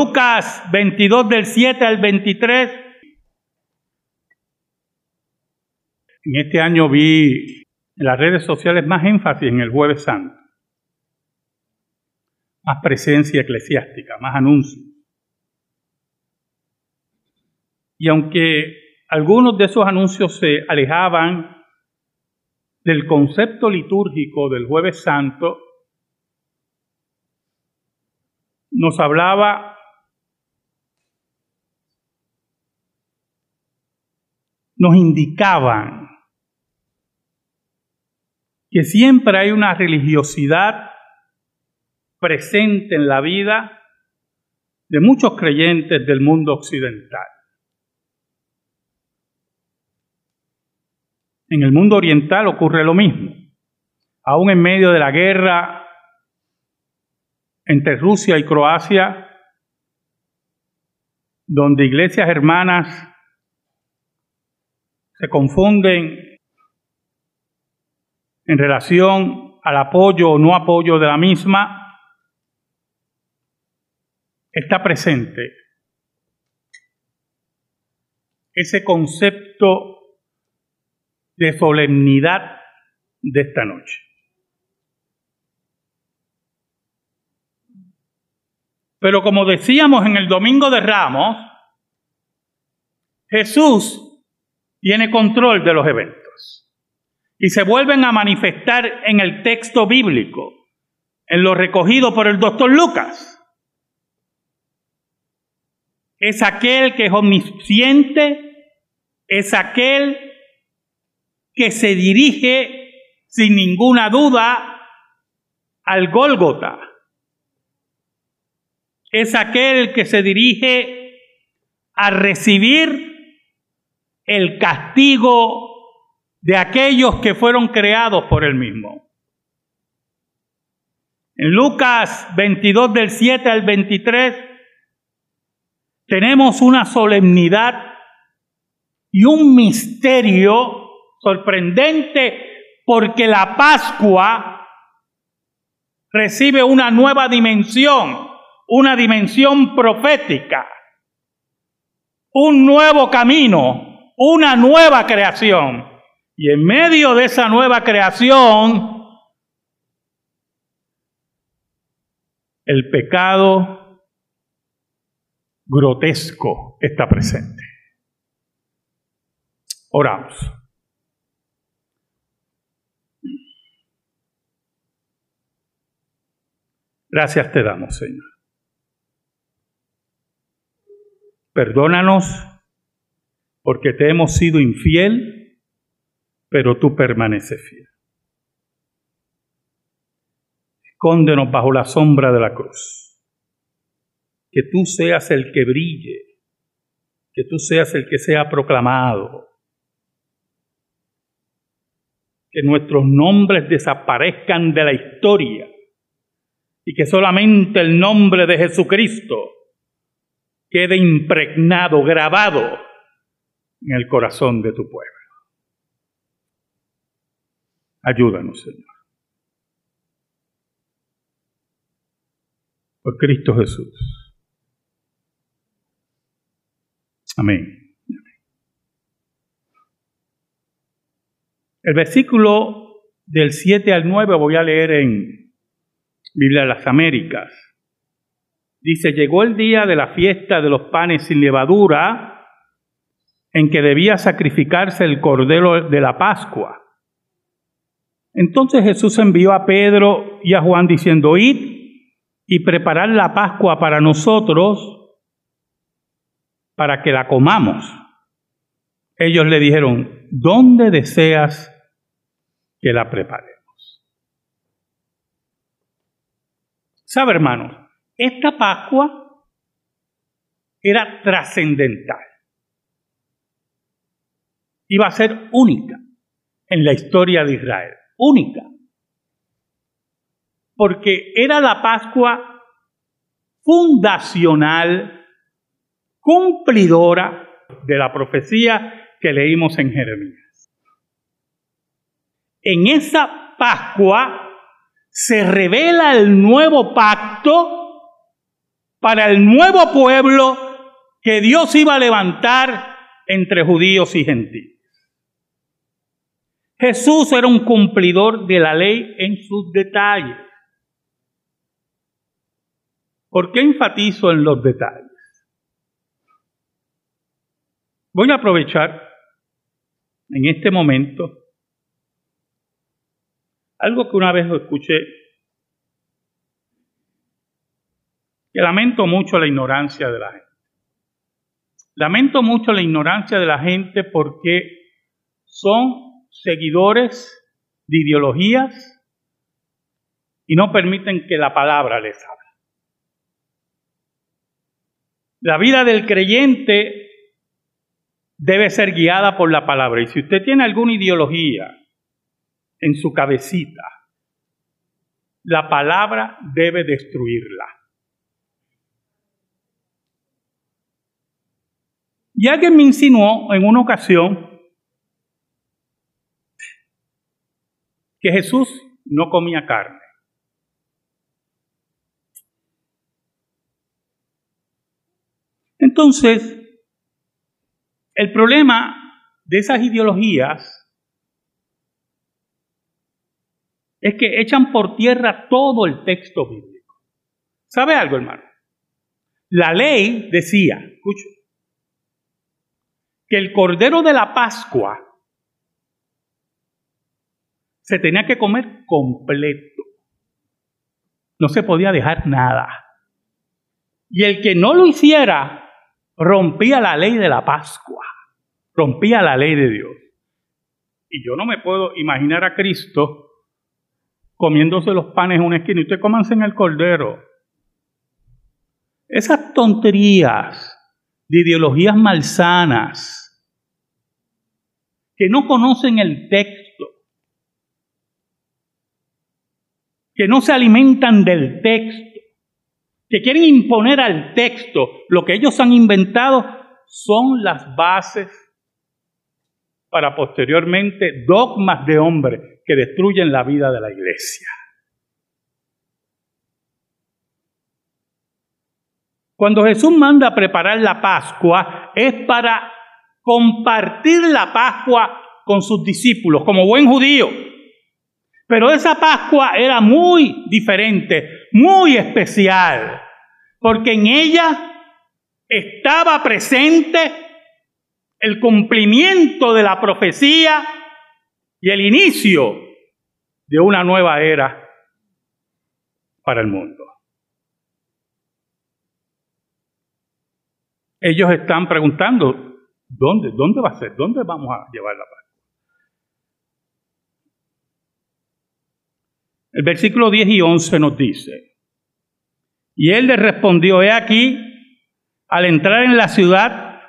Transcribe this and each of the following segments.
Lucas 22 del 7 al 23. En este año vi en las redes sociales más énfasis en el jueves santo, más presencia eclesiástica, más anuncios. Y aunque algunos de esos anuncios se alejaban del concepto litúrgico del jueves santo, nos hablaba nos indicaban que siempre hay una religiosidad presente en la vida de muchos creyentes del mundo occidental. En el mundo oriental ocurre lo mismo. Aún en medio de la guerra entre Rusia y Croacia, donde iglesias hermanas se confunden en relación al apoyo o no apoyo de la misma, está presente ese concepto de solemnidad de esta noche. Pero como decíamos en el Domingo de Ramos, Jesús tiene control de los eventos y se vuelven a manifestar en el texto bíblico, en lo recogido por el doctor Lucas. Es aquel que es omnisciente, es aquel que se dirige sin ninguna duda al Gólgota. Es aquel que se dirige a recibir el castigo de aquellos que fueron creados por él mismo. En Lucas 22 del 7 al 23 tenemos una solemnidad y un misterio sorprendente porque la Pascua recibe una nueva dimensión, una dimensión profética, un nuevo camino, una nueva creación. Y en medio de esa nueva creación, el pecado grotesco está presente. Oramos. Gracias te damos, Señor. Perdónanos porque te hemos sido infiel, pero tú permaneces fiel. Escóndenos bajo la sombra de la cruz. Que tú seas el que brille, que tú seas el que sea proclamado, que nuestros nombres desaparezcan de la historia y que solamente el nombre de Jesucristo quede impregnado, grabado en el corazón de tu pueblo. Ayúdanos, Señor. Por Cristo Jesús. Amén. El versículo del 7 al 9 voy a leer en Biblia de las Américas. Dice, llegó el día de la fiesta de los panes sin levadura, en que debía sacrificarse el cordero de la Pascua. Entonces Jesús envió a Pedro y a Juan diciendo, id y preparad la Pascua para nosotros, para que la comamos. Ellos le dijeron, ¿dónde deseas que la prepare? ¿Sabe, hermanos? Esta Pascua era trascendental. Iba a ser única en la historia de Israel. Única. Porque era la Pascua fundacional, cumplidora de la profecía que leímos en Jeremías. En esa Pascua se revela el nuevo pacto para el nuevo pueblo que Dios iba a levantar entre judíos y gentiles. Jesús era un cumplidor de la ley en sus detalles. ¿Por qué enfatizo en los detalles? Voy a aprovechar en este momento algo que una vez escuché, que lamento mucho la ignorancia de la gente. Lamento mucho la ignorancia de la gente porque son seguidores de ideologías y no permiten que la palabra les hable. La vida del creyente debe ser guiada por la palabra. Y si usted tiene alguna ideología en su cabecita, la palabra debe destruirla. Y alguien me insinuó en una ocasión que Jesús no comía carne. Entonces, el problema de esas ideologías es que echan por tierra todo el texto bíblico. ¿Sabe algo, hermano? La ley decía, escucho, que el cordero de la Pascua se tenía que comer completo. No se podía dejar nada. Y el que no lo hiciera rompía la ley de la Pascua, rompía la ley de Dios. Y yo no me puedo imaginar a Cristo comiéndose los panes en una esquina y usted cómanse en el cordero. Esas tonterías de ideologías malsanas que no conocen el texto, que no se alimentan del texto, que quieren imponer al texto lo que ellos han inventado, son las bases para posteriormente dogmas de hombre que destruyen la vida de la iglesia. Cuando Jesús manda a preparar la Pascua es para compartir la Pascua con sus discípulos como buen judío. Pero esa Pascua era muy diferente, muy especial, porque en ella estaba presente el cumplimiento de la profecía y el inicio de una nueva era para el mundo. Ellos están preguntando, ¿dónde, dónde va a ser? ¿Dónde vamos a llevar la paz? El versículo 10 y 11 nos dice, y él le respondió, he aquí, al entrar en la ciudad,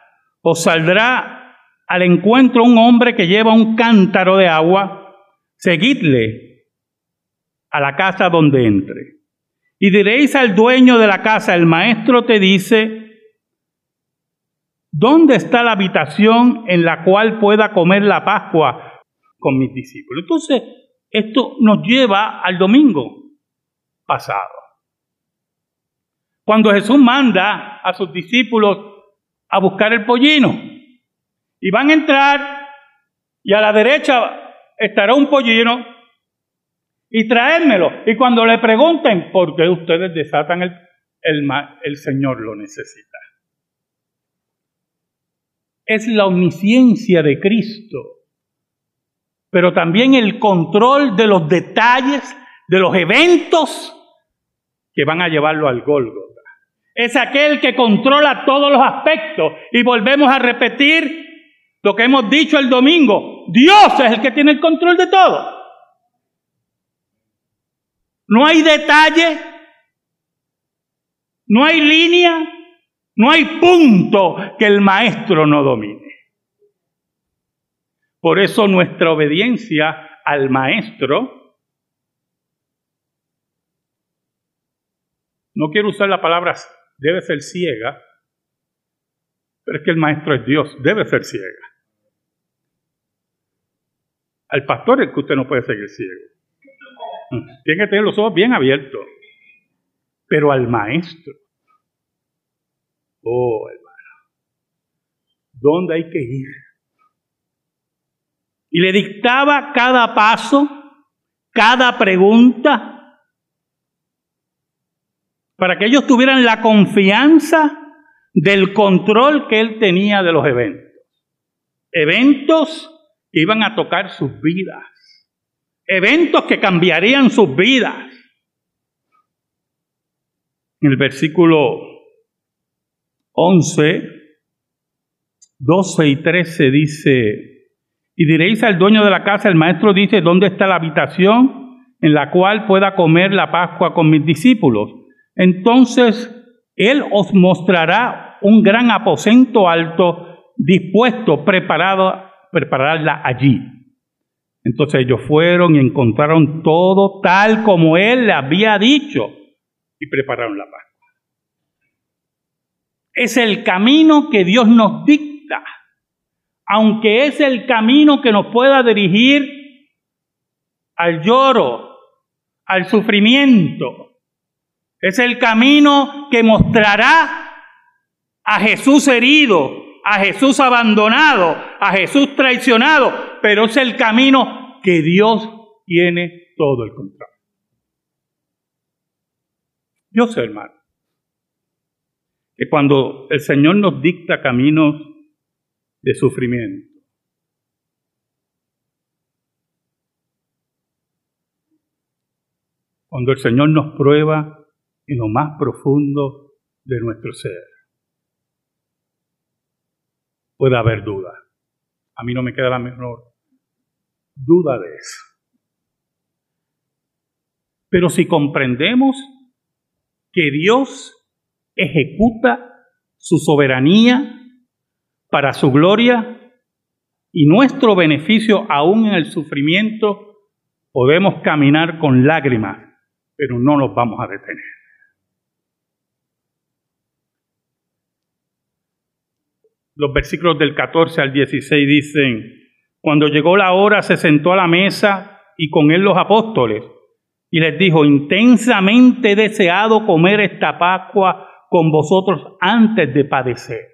os saldrá al encuentro un hombre que lleva un cántaro de agua, seguidle a la casa donde entre. Y diréis al dueño de la casa, el maestro te dice, ¿dónde está la habitación en la cual pueda comer la Pascua con mis discípulos? Entonces, esto nos lleva al domingo pasado. Cuando Jesús manda a sus discípulos a buscar el pollino y van a entrar y a la derecha estará un pollino y traérmelo. Y cuando le pregunten por qué ustedes desatan el, el, el Señor lo necesita. Es la omnisciencia de Cristo pero también el control de los detalles, de los eventos que van a llevarlo al Gólgota. Es aquel que controla todos los aspectos. Y volvemos a repetir lo que hemos dicho el domingo. Dios es el que tiene el control de todo. No hay detalle, no hay línea, no hay punto que el maestro no domine. Por eso nuestra obediencia al Maestro, no quiero usar la palabra debe ser ciega, pero es que el Maestro es Dios, debe ser ciega. Al pastor es que usted no puede seguir ciego. Tiene que tener los ojos bien abiertos. Pero al Maestro, Oh, hermano. ¿Dónde hay que ir? Y le dictaba cada paso, cada pregunta, para que ellos tuvieran la confianza del control que él tenía de los eventos. Eventos que iban a tocar sus vidas. Eventos que cambiarían sus vidas. En el versículo 11, 12 y 13 dice, y diréis al dueño de la casa, el maestro dice, ¿dónde está la habitación en la cual pueda comer la Pascua con mis discípulos? Entonces él os mostrará un gran aposento alto, dispuesto, preparado, prepararla allí. Entonces ellos fueron y encontraron todo tal como él le había dicho y prepararon la Pascua. Es el camino que Dios nos dicta, aunque es el camino que nos pueda dirigir al lloro, al sufrimiento, es el camino que mostrará a Jesús herido, a Jesús abandonado, a Jesús traicionado, pero es el camino que Dios tiene todo el control. Yo sé, hermano, que cuando el Señor nos dicta caminos de sufrimiento, cuando el Señor nos prueba en lo más profundo de nuestro ser. Puede haber duda. A mí no me queda la menor duda de eso. Pero si comprendemos que Dios ejecuta su soberanía para su gloria y nuestro beneficio aún en el sufrimiento, podemos caminar con lágrimas, pero no nos vamos a detener. Los versículos del 14 al 16 dicen, cuando llegó la hora se sentó a la mesa y con él los apóstoles y les dijo, intensamente he deseado comer esta Pascua con vosotros antes de padecer.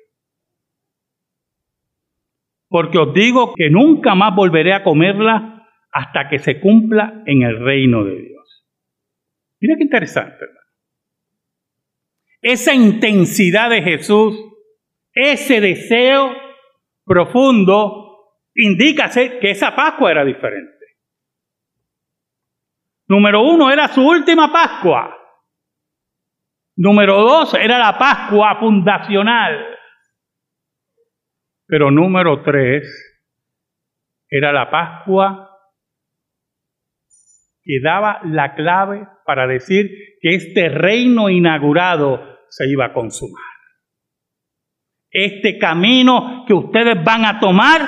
Porque os digo que nunca más volveré a comerla hasta que se cumpla en el reino de Dios. Mira qué interesante. Esa intensidad de Jesús, ese deseo profundo, indica que esa Pascua era diferente. Número uno, era su última Pascua. Número dos, era la Pascua fundacional. Pero número tres, era la Pascua que daba la clave para decir que este reino inaugurado se iba a consumar. Este camino que ustedes van a tomar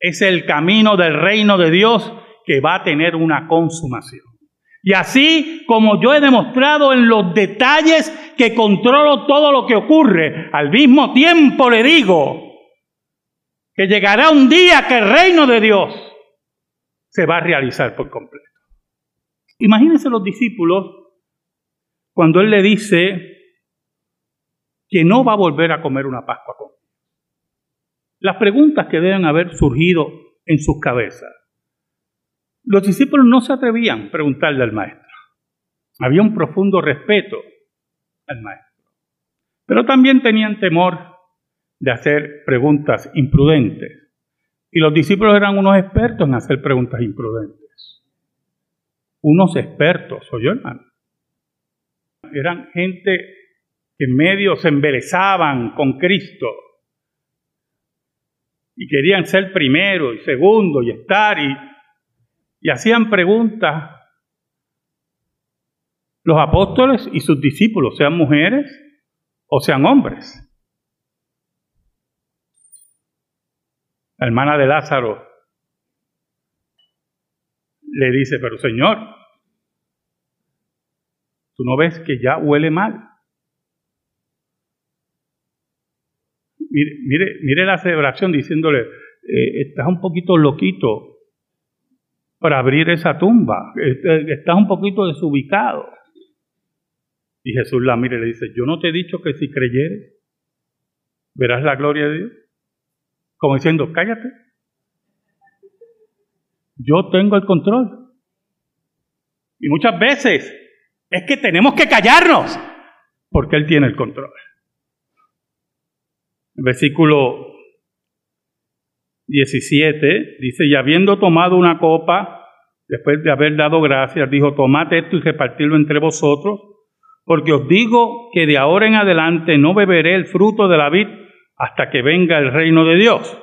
es el camino del reino de Dios que va a tener una consumación. Y así como yo he demostrado en los detalles que controlo todo lo que ocurre, al mismo tiempo le digo que llegará un día que el reino de Dios se va a realizar por completo. Imagínense los discípulos cuando Él le dice que no va a volver a comer una Pascua con Las preguntas que deben haber surgido en sus cabezas. Los discípulos no se atrevían a preguntarle al maestro. Había un profundo respeto al maestro. Pero también tenían temor de hacer preguntas imprudentes. Y los discípulos eran unos expertos en hacer preguntas imprudentes. Unos expertos, yo hermano. Eran gente que en medio se embelezaban con Cristo y querían ser primero y segundo y estar y y hacían preguntas los apóstoles y sus discípulos, sean mujeres o sean hombres. La hermana de Lázaro le dice, pero Señor, tú no ves que ya huele mal. Mire, mire, mire la celebración diciéndole, eh, estás un poquito loquito, para abrir esa tumba. Estás un poquito desubicado. Y Jesús la mira y le dice, yo no te he dicho que si creyeres. verás la gloria de Dios. Como diciendo, cállate. Yo tengo el control. Y muchas veces es que tenemos que callarnos porque Él tiene el control. El versículo 17 dice, y habiendo tomado una copa, después de haber dado gracias, dijo, tomad esto y repartirlo entre vosotros, porque os digo que de ahora en adelante no beberé el fruto de la vid hasta que venga el reino de Dios.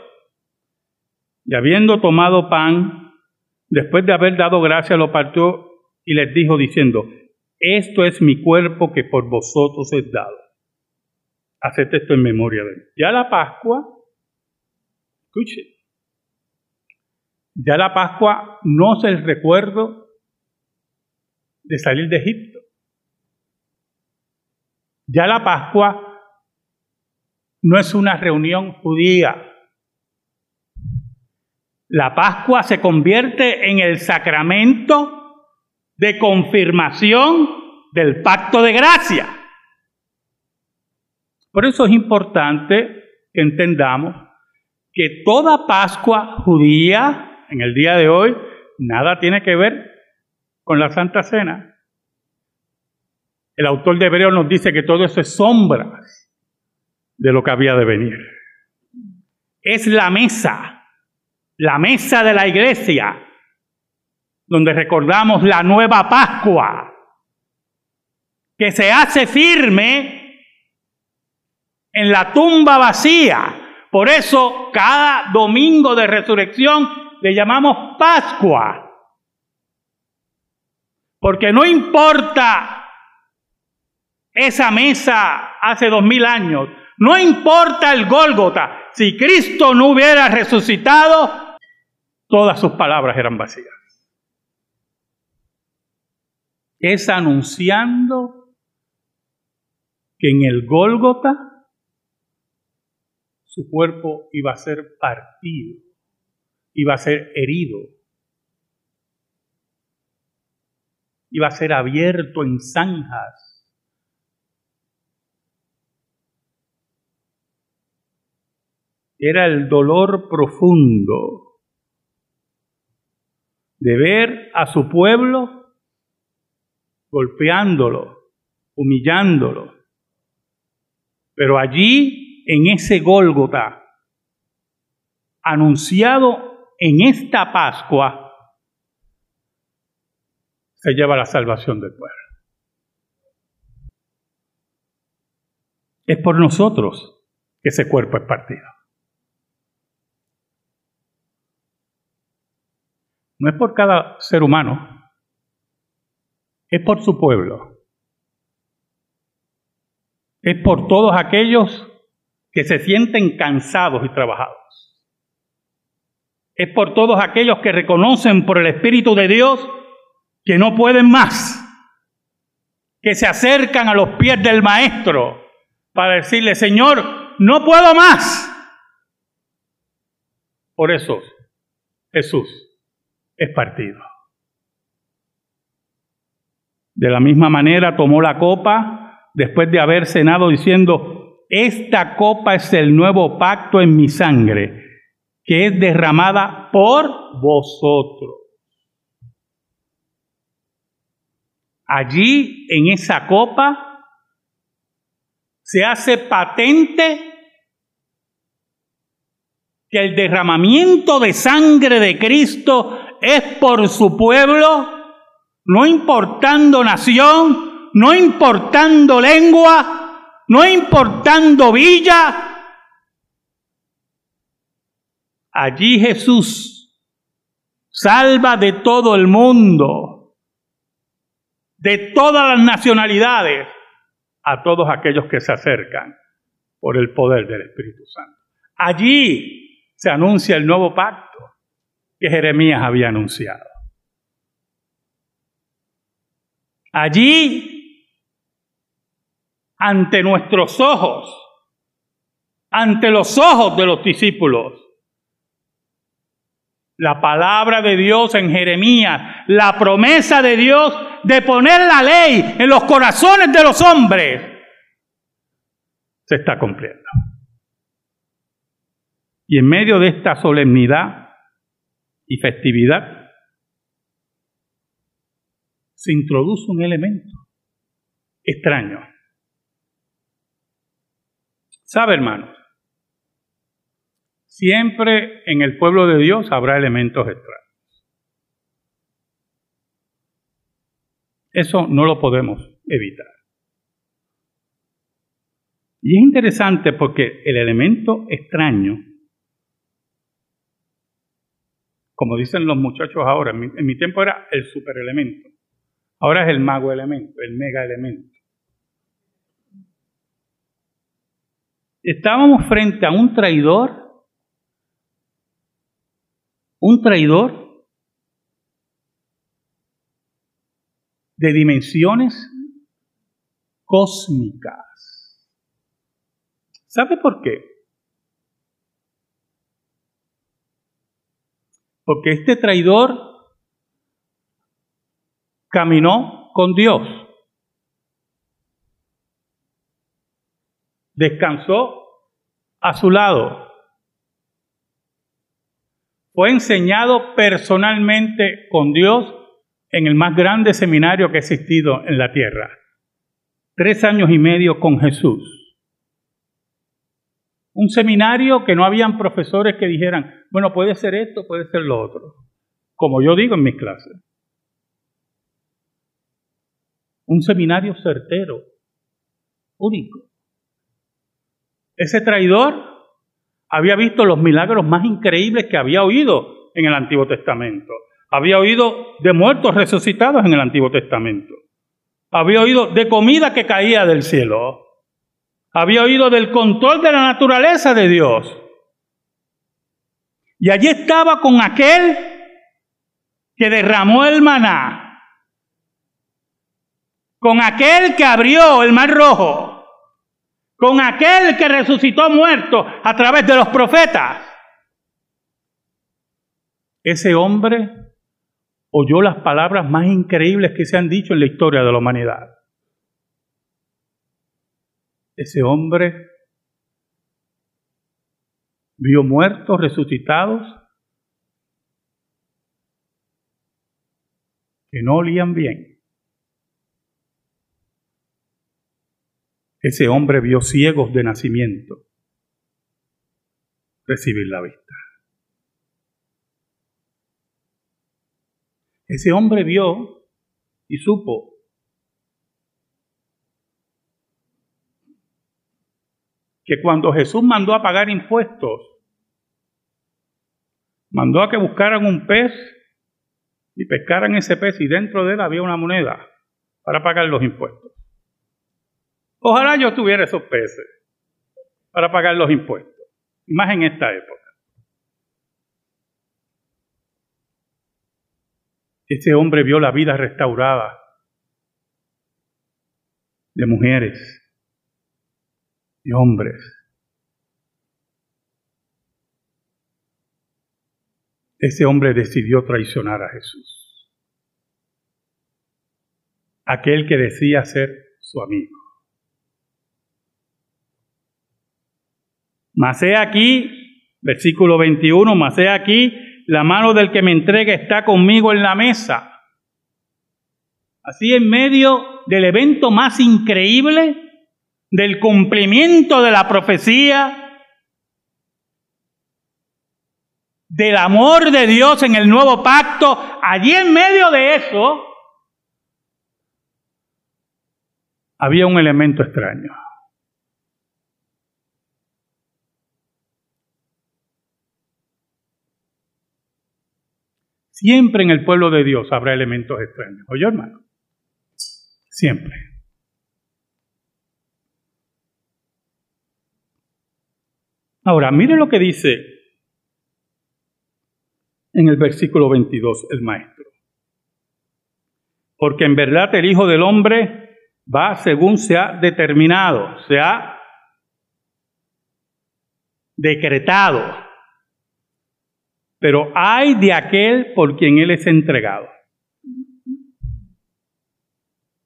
Y habiendo tomado pan, después de haber dado gracias, lo partió y les dijo diciendo, esto es mi cuerpo que por vosotros es dado. Haced esto en memoria de mí. Ya la Pascua, escuche, ya la Pascua no es el recuerdo de salir de Egipto. Ya la Pascua no es una reunión judía. La Pascua se convierte en el sacramento de confirmación del pacto de gracia. Por eso es importante que entendamos que toda Pascua judía en el día de hoy nada tiene que ver con la Santa Cena. El autor de Hebreo nos dice que todo eso es sombra de lo que había de venir. Es la mesa, la mesa de la iglesia, donde recordamos la nueva Pascua, que se hace firme en la tumba vacía. Por eso cada domingo de resurrección le llamamos Pascua. Porque no importa esa mesa hace dos mil años. No importa el Gólgota, si Cristo no hubiera resucitado, todas sus palabras eran vacías. Es anunciando que en el Gólgota su cuerpo iba a ser partido, iba a ser herido, iba a ser abierto en zanjas era el dolor profundo de ver a su pueblo golpeándolo, humillándolo. Pero allí, en ese Gólgota, anunciado en esta Pascua, se lleva la salvación del pueblo. Es por nosotros que ese cuerpo es partido. No es por cada ser humano, es por su pueblo. Es por todos aquellos que se sienten cansados y trabajados. Es por todos aquellos que reconocen por el Espíritu de Dios que no pueden más, que se acercan a los pies del Maestro para decirle, Señor, no puedo más. Por eso, Jesús es partido. De la misma manera tomó la copa después de haber cenado diciendo, esta copa es el nuevo pacto en mi sangre, que es derramada por vosotros. Allí, en esa copa, se hace patente que el derramamiento de sangre de Cristo es por su pueblo, no importando nación, no importando lengua, no importando villa. Allí Jesús salva de todo el mundo, de todas las nacionalidades, a todos aquellos que se acercan por el poder del Espíritu Santo. Allí se anuncia el nuevo pacto que Jeremías había anunciado. Allí, ante nuestros ojos, ante los ojos de los discípulos, la palabra de Dios en Jeremías, la promesa de Dios de poner la ley en los corazones de los hombres, se está cumpliendo. Y en medio de esta solemnidad y festividad, se introduce un elemento extraño. ¿Sabe, hermanos? Siempre en el pueblo de Dios habrá elementos extraños. Eso no lo podemos evitar. Y es interesante porque el elemento extraño, como dicen los muchachos ahora, en mi, tiempo era el superelemento, ahora es el mago elemento, el mega elemento. Estábamos frente a un traidor un traidor de dimensiones cósmicas. ¿Sabe por qué? Porque este traidor caminó con Dios. Descansó a su lado fue enseñado personalmente con Dios en el más grande seminario que ha existido en la tierra. Tres años y medio con Jesús. Un seminario que no habían profesores que dijeran, bueno, puede ser esto, puede ser lo otro, como yo digo en mis clases. Un seminario certero, único. Ese traidor había visto los milagros más increíbles que había oído en el Antiguo Testamento. Había oído de muertos resucitados en el Antiguo Testamento. Había oído de comida que caía del cielo. Había oído del control de la naturaleza de Dios. Y allí estaba con aquel que derramó el maná. Con aquel que abrió el mar rojo con aquel que resucitó muerto a través de los profetas. Ese hombre oyó las palabras más increíbles que se han dicho en la historia de la humanidad. Ese hombre vio muertos resucitados que no olían bien. Ese hombre vio ciegos de nacimiento recibir la vista. Ese hombre vio y supo que cuando Jesús mandó a pagar impuestos, mandó a que buscaran un pez y pescaran ese pez y dentro de él había una moneda para pagar los impuestos. Ojalá yo tuviera esos peces para pagar los impuestos, más en esta época. Ese hombre vio la vida restaurada de mujeres, de hombres. Ese hombre decidió traicionar a Jesús. Aquel que decía ser su amigo. Mas he aquí, versículo 21, mas he aquí, la mano del que me entrega está conmigo en la mesa. Así en medio del evento más increíble, del cumplimiento de la profecía, del amor de Dios en el nuevo pacto, allí en medio de eso, había un elemento extraño. Siempre en el pueblo de Dios habrá elementos extraños. ¿Oye, hermano? Siempre. Ahora, mire lo que dice en el versículo 22 el maestro. Porque en verdad el Hijo del Hombre va según se ha determinado, se ha decretado pero hay de aquel por quien Él es entregado.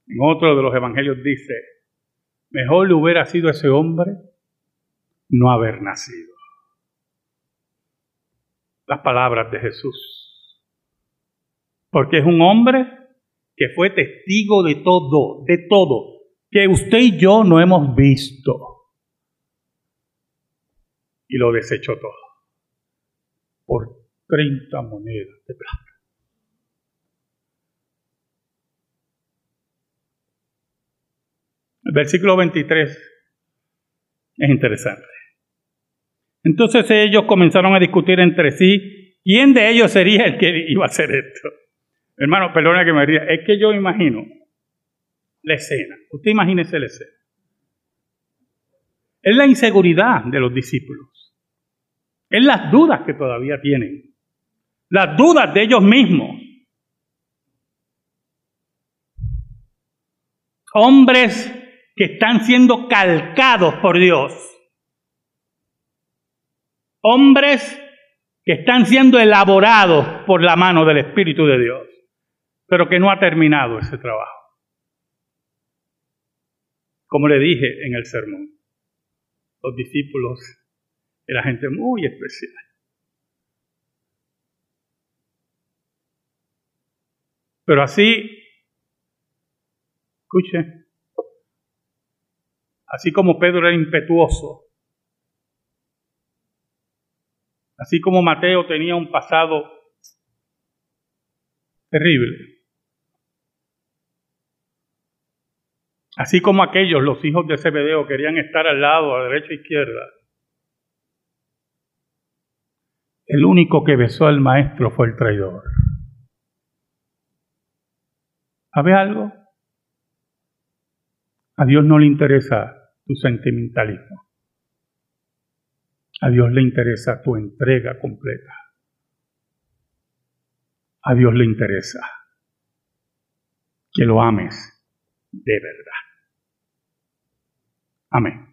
En otro de los evangelios dice, mejor le hubiera sido ese hombre no haber nacido. las palabras de Jesús. Porque es un hombre que fue testigo de todo, de todo, que usted y yo no hemos visto. Y lo desechó todo por 30 monedas de plata. El versículo 23 es interesante. Entonces ellos comenzaron a discutir entre sí quién de ellos sería el que iba a hacer esto. Hermano, perdona que me ría, es que yo imagino la escena. Usted imagínese la escena. Es la inseguridad de los discípulos. Es las dudas que todavía tienen. Las dudas de ellos mismos. Hombres que están siendo calcados por Dios. Hombres que están siendo elaborados por la mano del Espíritu de Dios, pero que no ha terminado ese trabajo. Como le dije en el sermón, los discípulos eran gente muy especial. Pero así, escuche, Así como Pedro era impetuoso, así como Mateo tenía un pasado terrible, así como aquellos, los hijos de Zebedeo, querían estar al lado, a derecha e izquierda, el único que besó al maestro fue el traidor. ¿Sabe algo? A Dios no le interesa tu sentimentalismo. A Dios le interesa tu entrega completa. A Dios le interesa que lo ames de verdad. Amén.